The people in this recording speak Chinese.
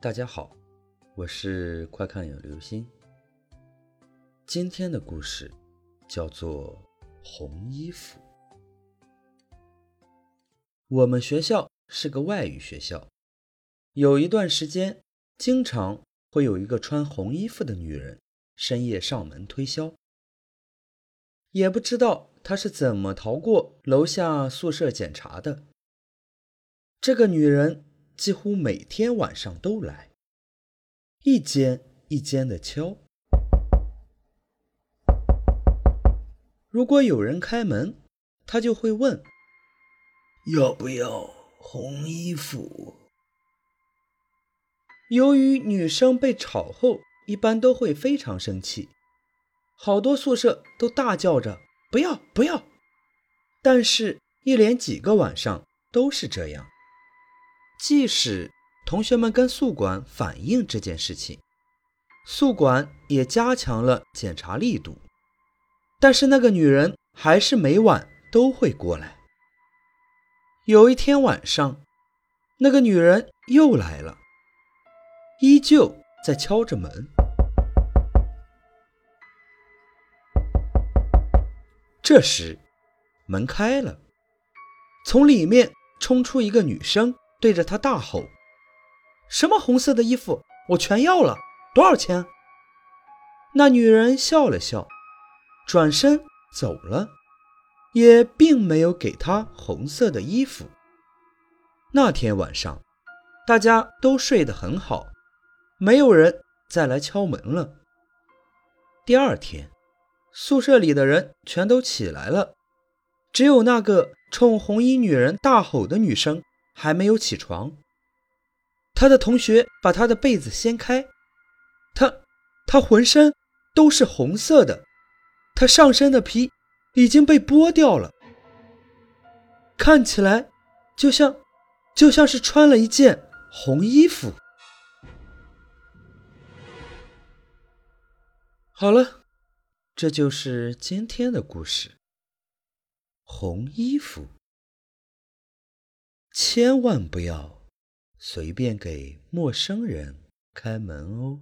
大家好，我是快看有流星。今天的故事叫做《红衣服》。我们学校是个外语学校，有一段时间，经常会有一个穿红衣服的女人深夜上门推销。也不知道她是怎么逃过楼下宿舍检查的。这个女人几乎每天晚上都来，一间一间的敲。如果有人开门，他就会问：“要不要红衣服？”由于女生被吵后，一般都会非常生气，好多宿舍都大叫着“不要不要”，但是，一连几个晚上都是这样。即使同学们跟宿管反映这件事情，宿管也加强了检查力度，但是那个女人还是每晚都会过来。有一天晚上，那个女人又来了，依旧在敲着门。这时，门开了，从里面冲出一个女生。对着他大吼：“什么红色的衣服，我全要了！多少钱？”那女人笑了笑，转身走了，也并没有给他红色的衣服。那天晚上，大家都睡得很好，没有人再来敲门了。第二天，宿舍里的人全都起来了，只有那个冲红衣女人大吼的女生。还没有起床，他的同学把他的被子掀开，他他浑身都是红色的，他上身的皮已经被剥掉了，看起来就像就像是穿了一件红衣服。好了，这就是今天的故事。红衣服。千万不要随便给陌生人开门哦。